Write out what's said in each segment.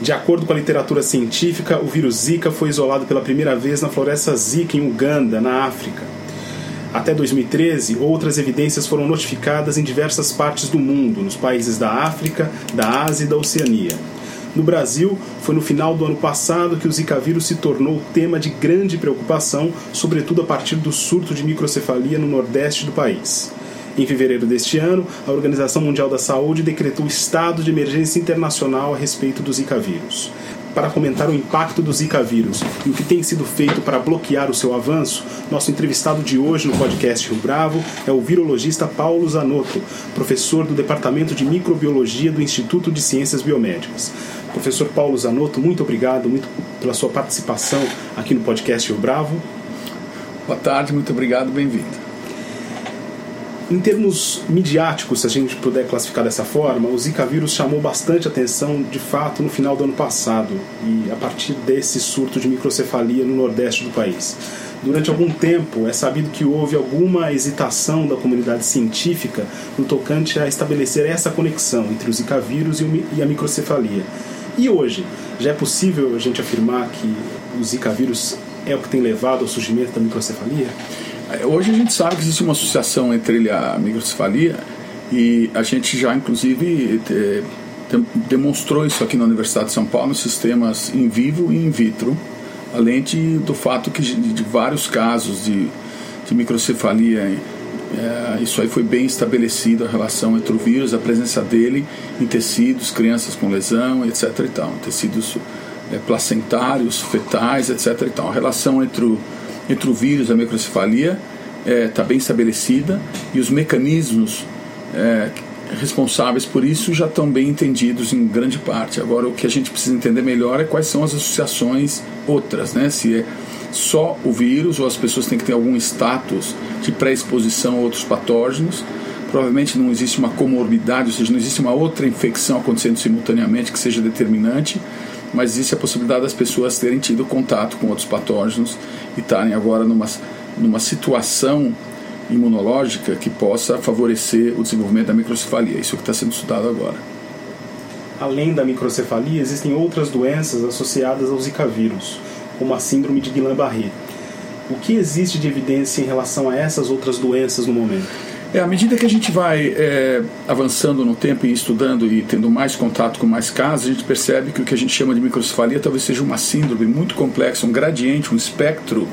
De acordo com a literatura científica, o vírus Zika foi isolado pela primeira vez na floresta Zika, em Uganda, na África. Até 2013, outras evidências foram notificadas em diversas partes do mundo, nos países da África, da Ásia e da Oceania. No Brasil, foi no final do ano passado que o Zika vírus se tornou tema de grande preocupação, sobretudo a partir do surto de microcefalia no nordeste do país. Em fevereiro deste ano, a Organização Mundial da Saúde decretou estado de emergência internacional a respeito do Zika vírus. Para comentar o impacto do Zika vírus e o que tem sido feito para bloquear o seu avanço, nosso entrevistado de hoje no podcast Rio Bravo é o virologista Paulo Zanotto, professor do Departamento de Microbiologia do Instituto de Ciências Biomédicas. Professor Paulo Zanotto, muito obrigado muito pela sua participação aqui no podcast Rio Bravo. Boa tarde, muito obrigado, bem-vindo. Em termos midiáticos, se a gente puder classificar dessa forma, o Zika vírus chamou bastante atenção de fato no final do ano passado e a partir desse surto de microcefalia no nordeste do país. Durante algum tempo é sabido que houve alguma hesitação da comunidade científica no tocante a estabelecer essa conexão entre o Zika vírus e a microcefalia. E hoje, já é possível a gente afirmar que o Zika vírus é o que tem levado ao surgimento da microcefalia? É, hoje a gente sabe que existe uma associação entre a microcefalia e a gente já, inclusive, te, demonstrou isso aqui na Universidade de São Paulo, nos sistemas in vivo e in vitro, além de, do fato que de, de vários casos de, de microcefalia é, isso aí foi bem estabelecido a relação entre o vírus, a presença dele em tecidos, crianças com lesão, etc. E tal, tecidos é, placentários, fetais, etc. E tal. A relação entre o, entre o vírus e a microcefalia está é, bem estabelecida e os mecanismos é, responsáveis por isso já estão bem entendidos em grande parte. Agora, o que a gente precisa entender melhor é quais são as associações outras, né? Se é só o vírus ou as pessoas têm que ter algum status de pré-exposição a outros patógenos. Provavelmente não existe uma comorbidade, ou seja, não existe uma outra infecção acontecendo simultaneamente que seja determinante, mas existe a possibilidade das pessoas terem tido contato com outros patógenos e estarem agora numa, numa situação imunológica que possa favorecer o desenvolvimento da microcefalia. Isso é que está sendo estudado agora. Além da microcefalia, existem outras doenças associadas ao Zika vírus, como a síndrome de Guillain-Barré. O que existe de evidência em relação a essas outras doenças no momento? É, à medida que a gente vai é, avançando no tempo e estudando e tendo mais contato com mais casos, a gente percebe que o que a gente chama de microcefalia talvez seja uma síndrome muito complexa, um gradiente, um espectro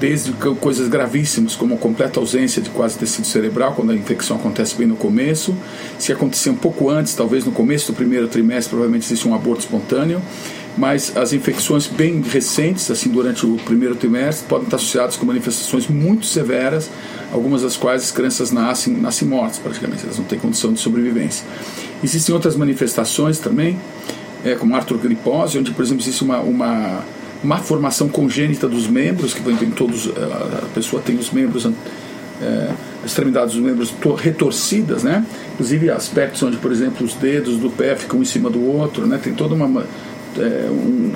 desde coisas gravíssimas, como a completa ausência de quase tecido cerebral, quando a infecção acontece bem no começo. Se acontecer um pouco antes, talvez no começo do primeiro trimestre, provavelmente existe um aborto espontâneo. Mas as infecções bem recentes, assim durante o primeiro trimestre, podem estar associadas com manifestações muito severas, algumas das quais as crianças nascem, nascem mortas praticamente, elas não têm condição de sobrevivência. Existem outras manifestações também, é, como artrogripose, onde, por exemplo, existe uma, uma má formação congênita dos membros, que tem todos, a pessoa tem os membros, é, extremidades dos membros retorcidas, né? Inclusive aspectos onde, por exemplo, os dedos do pé ficam em cima do outro, né? Tem toda uma é, um,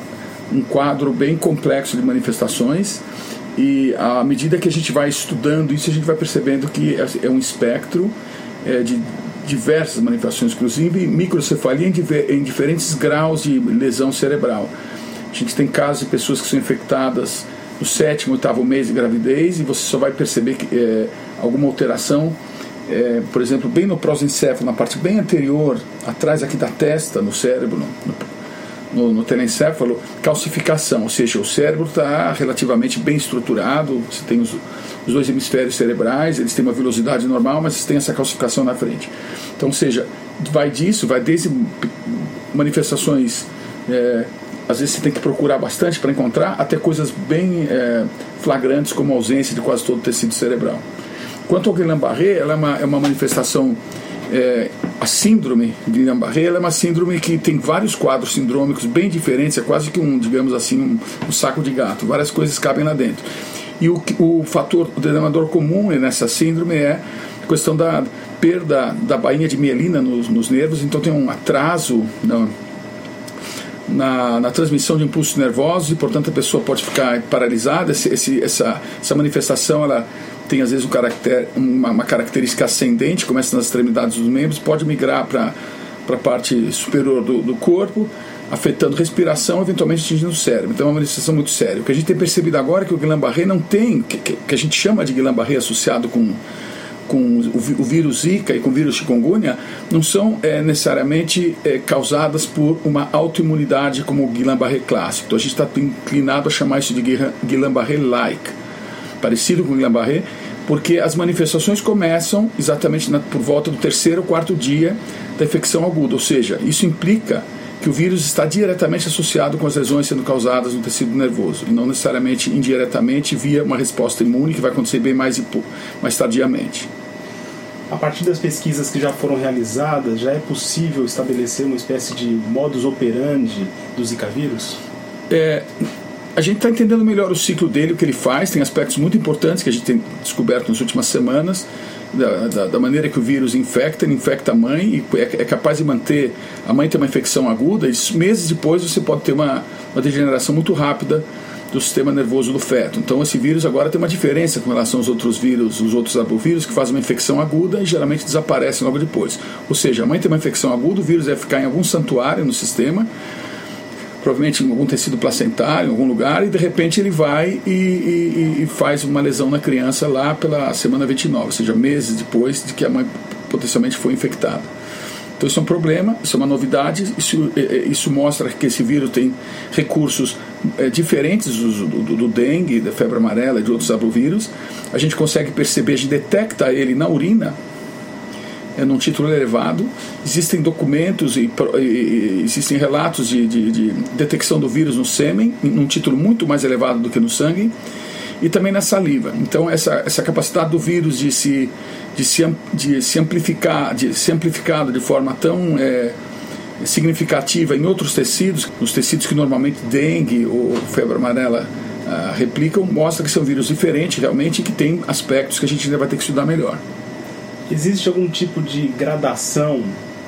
um quadro bem complexo de manifestações e à medida que a gente vai estudando isso, a gente vai percebendo que é, é um espectro é, de diversas manifestações, inclusive microcefalia em, diferentes graus de lesão cerebral. A gente tem casos de pessoas que são infectadas no sétimo, oitavo mês de gravidez e você só vai perceber que, é, alguma alteração, é, por exemplo, bem no prosencéfalo, na parte bem anterior, atrás aqui da testa, no cérebro, no, no, no telencéfalo, calcificação, ou seja, o cérebro está relativamente bem estruturado, você tem os, os dois hemisférios cerebrais, eles têm uma velocidade normal, mas tem essa calcificação na frente. Então, ou seja, vai disso, vai desde manifestações é, às vezes você tem que procurar bastante para encontrar, até coisas bem é, flagrantes como a ausência de quase todo o tecido cerebral. Quanto ao Guillain-Barré, ela é uma, é uma manifestação é, a síndrome de Guillain-Barré é uma síndrome que tem vários quadros sindrômicos bem diferentes, é quase que um, digamos assim, um, um saco de gato, várias coisas cabem lá dentro. E o, o fator, o denominador comum nessa síndrome é a questão da perda da bainha de mielina nos, nos nervos, então tem um atraso na, na, na, transmissão de impulsos nervosos e, portanto, a pessoa pode ficar paralisada. Esse, esse, essa, essa manifestação ela tem às vezes um caracter, uma, uma, característica ascendente, começa nas extremidades dos membros, pode migrar para a parte superior do, do corpo, afetando respiração, eventualmente atingindo o cérebro. Então é uma manifestação muito séria. O que a gente tem percebido agora é que o Guillain-Barré não tem, que, que, a gente chama de Guillain-Barré associado com com o, vírus Zika e com o vírus chikungunya não são é, necessariamente é, causadas por uma autoimunidade como o Guillain-Barré clássico. Então a gente está inclinado a chamar isso de Guillain-Barré-like parecido com o Guillain-Barré, porque as manifestações começam exatamente na, por volta do terceiro ou quarto dia da infecção aguda, ou seja, isso implica que o vírus está diretamente associado com as lesões sendo causadas no tecido nervoso, e não necessariamente indiretamente via uma resposta imune que vai acontecer bem mais, mais tardiamente. A partir das pesquisas que já foram realizadas, já é possível estabelecer uma espécie de modus operandi do Zika vírus? É, a gente está entendendo melhor o ciclo dele, o que ele faz, tem aspectos muito importantes que a gente tem descoberto nas últimas semanas, da, da, da maneira que o vírus infecta, ele infecta a mãe e é, é, capaz de manter a mãe ter uma infecção aguda, e meses depois você pode ter uma, uma degeneração muito rápida do sistema nervoso do feto. Então esse vírus agora tem uma diferença com relação aos outros vírus, os outros arbovírus que fazem uma infecção aguda e geralmente desaparecem logo depois. Ou seja, a mãe tem uma infecção aguda, o vírus vai ficar em algum santuário no sistema provavelmente em algum tecido placentário, em algum lugar, e de repente ele vai e, e, e, faz uma lesão na criança lá pela semana 29, ou seja, meses depois de que a mãe potencialmente foi infectada. Então isso é um problema, isso é uma novidade, isso, é, é, isso mostra que esse vírus tem recursos é, diferentes do, do, do, dengue, da febre amarela de outros arbovírus. A gente consegue perceber, a gente detecta ele na urina, é, num título elevado. Existem documentos e, e existem relatos de, de, de, detecção do vírus no sêmen, num título muito mais elevado do que no sangue, e também na saliva. Então, essa, essa capacidade do vírus de se, de se, de se amplificar, de ser amplificado de forma tão é, significativa em outros tecidos, nos tecidos que normalmente dengue ou febre amarela uh, replicam, mostra que são vírus diferentes realmente e que tem aspectos que a gente ainda vai ter que estudar melhor. Existe algum tipo de gradação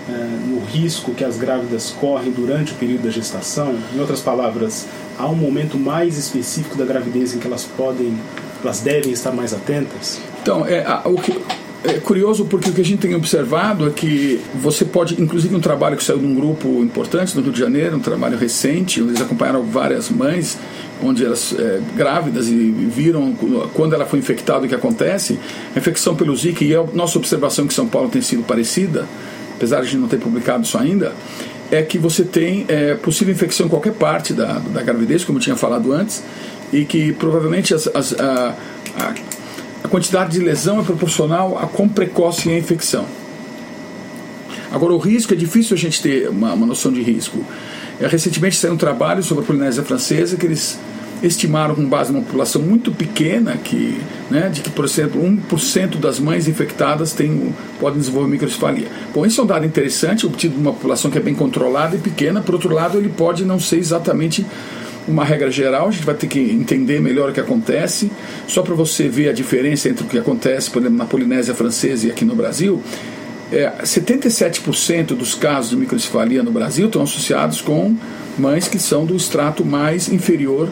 é, no risco que as grávidas correm durante o período da gestação? Em outras palavras, há um momento mais específico da gravidez em que elas podem, elas devem estar mais atentas? Então, é, o que, é curioso porque o que a gente tem observado é que você pode, inclusive um trabalho que saiu de um grupo importante no Rio de Janeiro, um trabalho recente, onde eles acompanharam várias mães, onde elas é, grávidas e viram quando ela foi infectada o que acontece, a infecção pelo Zika, e a nossa observação que São Paulo tem sido parecida, apesar de a gente não ter publicado isso ainda, é que você tem é, possível infecção em qualquer parte da, da gravidez, como eu tinha falado antes, e que provavelmente as, as, a, a a quantidade de lesão é proporcional a quão precoce é a infecção. Agora, o risco é difícil a gente ter uma, uma noção de risco. É, recentemente saiu um trabalho sobre a Polinésia Francesa que eles estimaram com base numa população muito pequena que, né, de que, por exemplo, 1% das mães infectadas tem, podem desenvolver microcefalia. Bom, isso é um dado interessante, obtido de uma população que é bem controlada e pequena. Por outro lado, ele pode não ser exatamente uma regra geral, a gente vai ter que entender melhor o que acontece. Só para você ver a diferença entre o que acontece, por exemplo, na Polinésia Francesa e aqui no Brasil, é, 77% dos casos de microcefalia no Brasil estão associados com mães que são do extrato mais inferior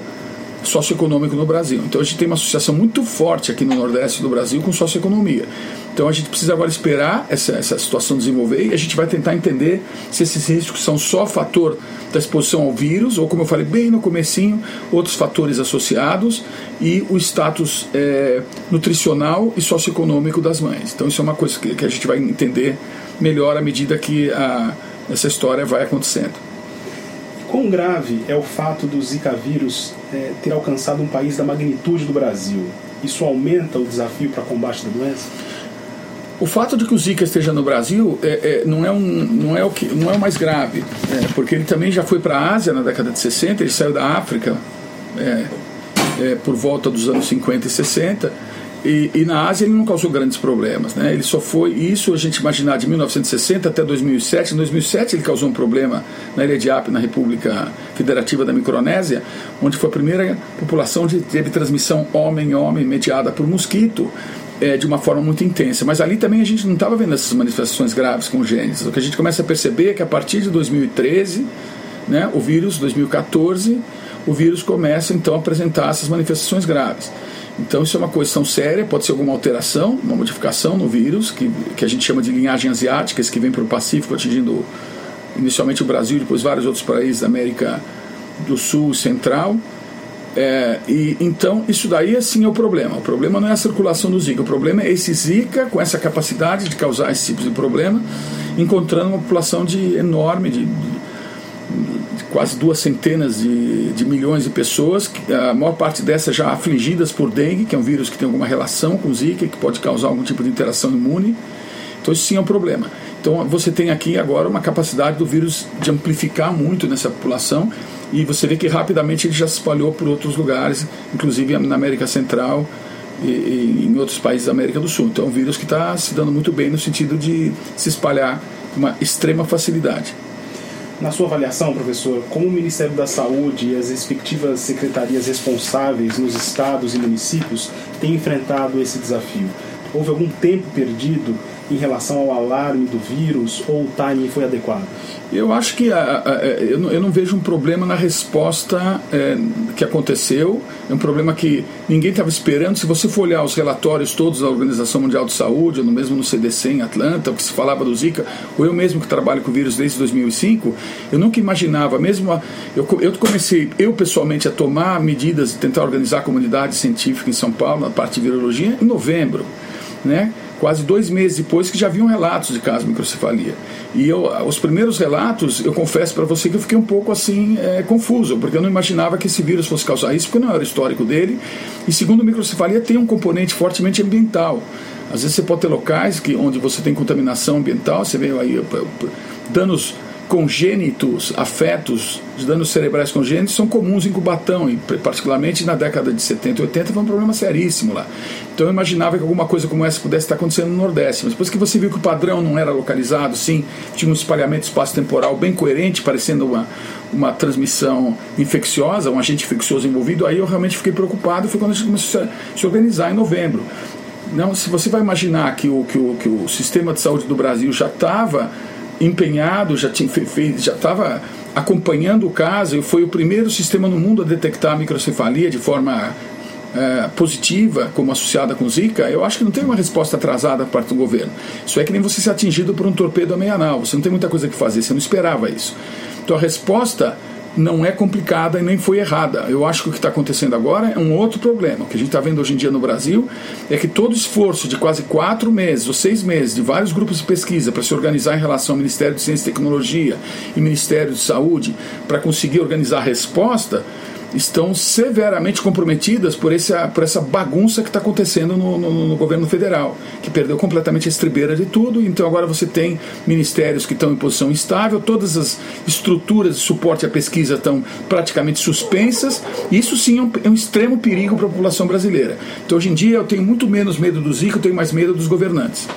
socioeconômico no Brasil. Então a gente tem uma associação muito forte aqui no Nordeste do Brasil com socioeconomia. Então a gente precisa agora esperar essa, essa situação desenvolver e a gente vai tentar entender se esses riscos são só fator da exposição ao vírus ou, como eu falei bem no comecinho, outros fatores associados e o status é, nutricional e socioeconômico das mães. Então isso é uma coisa que, que a gente vai entender melhor à medida que a, essa história vai acontecendo. Quão grave é o fato do Zika vírus é, ter alcançado um país da magnitude do Brasil? Isso aumenta o desafio para combate da doença? O fato de que o Zika esteja no Brasil é, é, não, é um, não, é o que, não é o mais grave, é, porque ele também já foi para a Ásia na década de 60, ele saiu da África é, é, por volta dos anos 50 e 60. E, e, na Ásia ele não causou grandes problemas, né? Ele só foi isso a gente imaginar de 1960 até 2007. Em 2007 ele causou um problema na ilha de Ape, na República Federativa da Micronésia, onde foi a primeira população que teve transmissão homem-homem mediada por mosquito. É, de uma forma muito intensa, mas ali também a gente não estava vendo essas manifestações graves congênitas. O que a gente começa a perceber é que a partir de 2013, né, o vírus, 2014, o vírus começa então a apresentar essas manifestações graves. Então isso é uma questão séria, pode ser alguma alteração, uma modificação no vírus, que, que a gente chama de linhagem asiática, que vem para o Pacífico, atingindo inicialmente o Brasil depois vários outros países da América do Sul Central. É, e então isso daí assim é o problema. O problema não é a circulação do Zika, o problema é esse Zika com essa capacidade de causar esse tipo de problema, encontrando uma população de enorme de, de quase duas centenas de, de milhões de pessoas, a maior parte dessas já afligidas por dengue, que é um vírus que tem alguma relação com Zika, que pode causar algum tipo de interação imune. Então, isso sim é um problema. Então, você tem aqui agora uma capacidade do vírus de amplificar muito nessa população e você vê que rapidamente ele já se espalhou por outros lugares, inclusive na América Central e, e em outros países da América do Sul. Então, é um vírus que está se dando muito bem no sentido de se espalhar com uma extrema facilidade. Na sua avaliação, professor, como o Ministério da Saúde e as respectivas secretarias responsáveis nos estados e municípios têm enfrentado esse desafio? Houve algum tempo perdido em relação ao alarme do vírus ou o timing foi adequado? Eu acho que a, a, a, eu, não, eu, não, vejo um problema na resposta é, que aconteceu. É um problema que ninguém estava esperando. Se você for olhar os relatórios todos da Organização Mundial de Saúde, ou mesmo no CDC em Atlanta, o que se falava do Zika, ou eu mesmo que trabalho com vírus desde 2005, eu nunca imaginava, mesmo. eu, eu comecei, eu pessoalmente, a tomar medidas tentar organizar a comunidade científica em São Paulo, na parte de virologia, em novembro. Né? Quase dois meses depois que já haviam relatos de casos de microcefalia. E eu, os primeiros relatos, eu confesso para você que eu fiquei um pouco assim é, confuso, porque eu não imaginava que esse vírus fosse causar isso, porque não era o histórico dele. E segundo, microcefalia tem um componente fortemente ambiental. Às vezes você pode ter locais que, onde você tem contaminação ambiental, você vê aí danos congênitos, afetos danos cerebrais congênitos são comuns em Cubatão, e particularmente na década de 70 e 80 foi um problema seríssimo lá. Então eu imaginava que alguma coisa como essa pudesse estar acontecendo no Nordeste, mas depois que você viu que o padrão não era localizado, sim, tinha um espalhamento espaço-temporal bem coerente, parecendo uma, uma transmissão infecciosa, um agente infeccioso envolvido, aí eu realmente fiquei preocupado, foi quando a gente começou a se organizar em novembro. Não, se você vai imaginar que o, que o, que o sistema de saúde do Brasil já estava empenhado, já estava acompanhando o caso e foi o primeiro sistema no mundo a detectar a microcefalia de forma é, positiva, como associada com Zika, eu acho que não tem uma resposta atrasada da parte do governo. Isso é que nem você ser atingido por um torpedo a meia nau, você não tem muita coisa que fazer, você não esperava isso. Então a resposta não é complicada e nem foi errada. Eu acho que o que está acontecendo agora é um outro problema. O que a gente está vendo hoje em dia no Brasil é que todo esforço de quase quatro meses ou seis meses de vários grupos de pesquisa para se organizar em relação ao Ministério de Ciência e Tecnologia e Ministério de Saúde para conseguir organizar a resposta estão severamente comprometidas por, esse, por essa bagunça que está acontecendo no, no, no, governo federal, que perdeu completamente a estribeira de tudo. Então agora você tem ministérios que estão em posição instável, todas as estruturas de suporte à pesquisa estão praticamente suspensas. Isso sim é um, é um extremo perigo para a população brasileira. Então hoje em dia eu tenho muito menos medo do Zika, eu tenho mais medo dos governantes.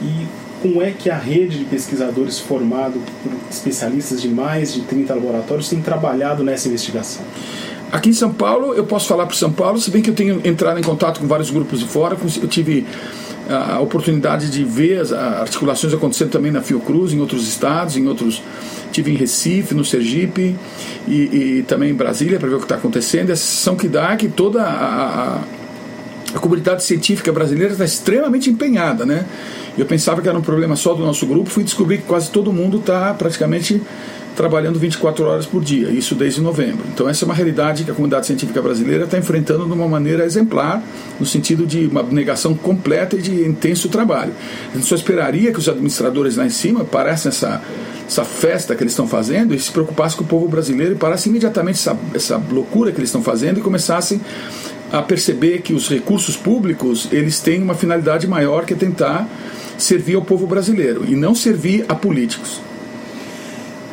E como é que a rede de pesquisadores formado por especialistas de mais de 30 laboratórios tem trabalhado nessa investigação? Aqui em São Paulo, eu posso falar para São Paulo, se bem que eu tenho entrado em contato com vários grupos de fora, eu tive a oportunidade de ver as articulações acontecendo também na Fiocruz, em outros estados, em outros. Tive em Recife, no Sergipe e, e também em Brasília para ver o que está acontecendo. Essa sessão que dá que toda a, a, a comunidade científica brasileira está extremamente empenhada, né? Eu pensava que era um problema só do nosso grupo, fui descobrir que quase todo mundo está praticamente trabalhando 24 horas por dia, isso desde novembro. Então, essa é uma realidade que a comunidade científica brasileira está enfrentando de uma maneira exemplar, no sentido de uma negação completa e de intenso trabalho. A gente só esperaria que os administradores lá em cima parassem essa, essa festa que eles estão fazendo e se preocupassem com o povo brasileiro e parassem imediatamente essa, essa loucura que eles estão fazendo e começassem a perceber que os recursos públicos eles têm uma finalidade maior que é tentar servir ao povo brasileiro e não servir a políticos.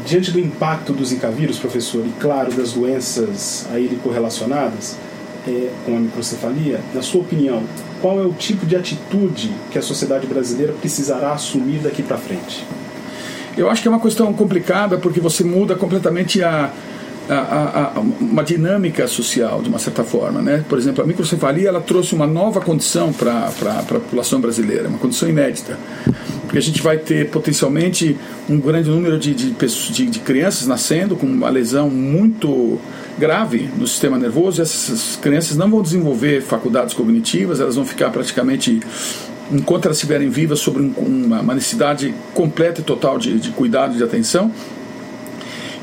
Diante do impacto do Zika professor, e claro das doenças a ele correlacionadas, é, com a microcefalia, na sua opinião, qual é o tipo de atitude que a sociedade brasileira precisará assumir daqui para frente? Eu acho que é uma questão complicada porque você muda completamente a, a, a, a, uma dinâmica social, de uma certa forma. Né? Por exemplo, a microcefalia ela trouxe uma nova condição para a população brasileira, uma condição inédita. Porque a gente vai ter potencialmente um grande número de, de, de, de crianças nascendo com uma lesão muito grave no sistema nervoso. Essas crianças não vão desenvolver faculdades cognitivas, elas vão ficar praticamente enquanto elas estiverem vivas, sobre um, uma, uma, necessidade completa e total de, de cuidado e de atenção.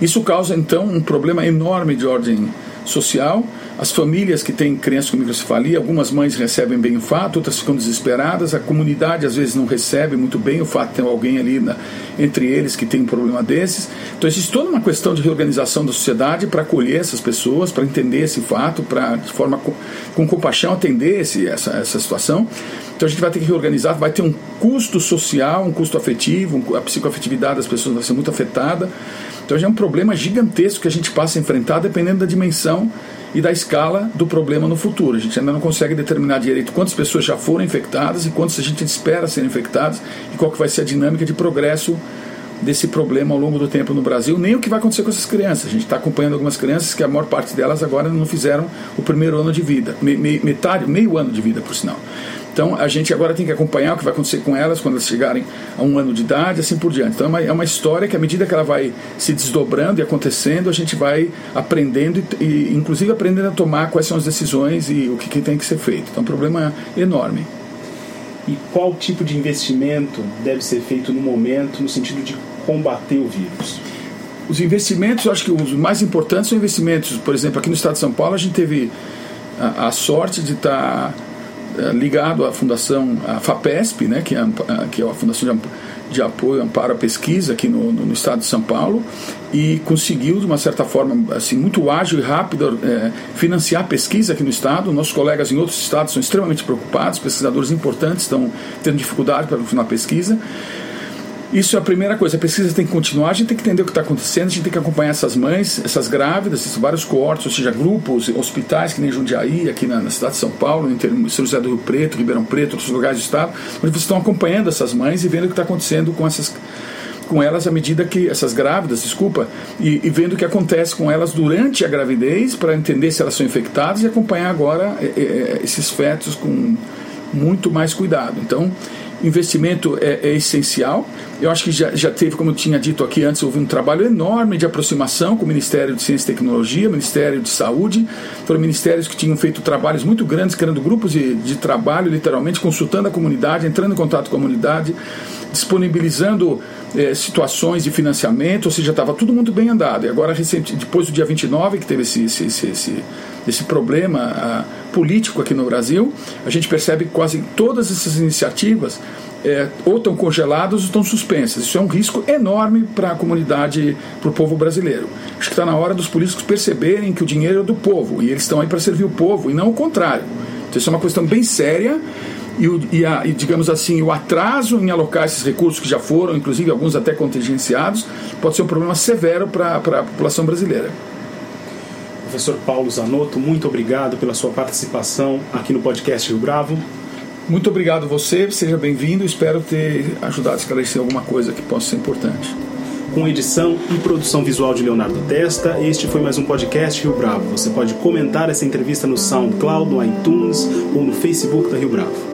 Isso causa então um problema enorme de ordem social. As famílias que têm crianças com microcefalia, algumas mães recebem bem o fato, outras ficam desesperadas. A comunidade às vezes não recebe muito bem o fato de ter alguém ali na, entre eles que tem um problema desses. Então existe toda uma questão de reorganização da sociedade para acolher essas pessoas, para entender esse fato, para de forma com, com compaixão atender esse, essa, essa situação. Então a gente vai ter que reorganizar, vai ter um custo social, um custo afetivo, a psicoafetividade das pessoas vai ser muito afetada. Então já é um problema gigantesco que a gente passa a enfrentar dependendo da dimensão e da escala do problema no futuro. A gente ainda não consegue determinar direito quantas pessoas já foram infectadas e quantas a gente espera serem infectadas e qual que vai ser a dinâmica de progresso desse problema ao longo do tempo no Brasil, nem o que vai acontecer com essas crianças. A gente está acompanhando algumas crianças que a maior parte delas agora não fizeram o primeiro ano de vida, metade, meio ano de vida, por sinal. Então a gente agora tem que acompanhar o que vai acontecer com elas quando elas chegarem a um ano de idade, assim por diante. Então é uma, é uma história que à medida que ela vai se desdobrando e acontecendo, a gente vai aprendendo e, e inclusive aprendendo a tomar quais são as decisões e o que, que tem que ser feito. Então é um problema enorme. E qual tipo de investimento deve ser feito no momento no sentido de combater o vírus? Os investimentos, eu acho que os mais importantes são investimentos. Por exemplo, aqui no estado de São Paulo, a gente teve a, a sorte de estar é, ligado à fundação a FAPESP, né, que, é, que é a Fundação de, Apoio Amparo à Pesquisa aqui no, no, estado de São Paulo e conseguiu, de uma certa forma, assim, muito ágil e rápido é, financiar a pesquisa aqui no estado. Nossos colegas em outros estados são extremamente preocupados, pesquisadores importantes estão tendo dificuldade para continuar a pesquisa. Isso é a primeira coisa. A pesquisa tem que continuar, a gente tem que entender o que está acontecendo, a gente tem que acompanhar essas mães, essas grávidas, esses vários coortes, ou seja, grupos, hospitais, que nem Jundiaí, aqui na, na cidade de São Paulo, em São José do Rio Preto, Ribeirão Preto, outros lugares do estado, onde vocês estão acompanhando essas mães e vendo o que está acontecendo com essas com elas à medida que essas grávidas, desculpa, e, e, vendo o que acontece com elas durante a gravidez para entender se elas são infectadas e acompanhar agora é, é, esses fetos com muito mais cuidado. Então, investimento é, é, essencial. Eu acho que já, já teve, como eu tinha dito aqui antes, houve um trabalho enorme de aproximação com o Ministério de Ciência e Tecnologia, Ministério de Saúde. Foram ministérios que tinham feito trabalhos muito grandes, criando grupos de, de trabalho, literalmente, consultando a comunidade, entrando em contato com a comunidade, disponibilizando é, situações de financiamento, ou seja, estava tudo muito bem andado. E agora, recente, depois do dia 29, que teve esse, esse, esse, esse esse problema a, político aqui no Brasil, a gente percebe que quase todas essas iniciativas é, ou estão congeladas ou estão suspensas. Isso é um risco enorme para a comunidade, para o povo brasileiro. Acho que está na hora dos políticos perceberem que o dinheiro é do povo e eles estão aí para servir o povo e não o contrário. Então, isso é uma questão bem séria e, o, e, a, e, digamos assim, o atraso em alocar esses recursos que já foram, inclusive alguns até contingenciados, pode ser um problema severo para a população brasileira. Professor Paulo Zanotto, muito obrigado pela sua participação aqui no podcast Rio Bravo. Muito obrigado você, seja bem-vindo. Espero ter ajudado a esclarecer alguma coisa que possa ser importante. Com edição e produção visual de Leonardo Testa, este foi mais um podcast Rio Bravo. Você pode comentar essa entrevista no SoundCloud, no iTunes ou no Facebook da Rio Bravo.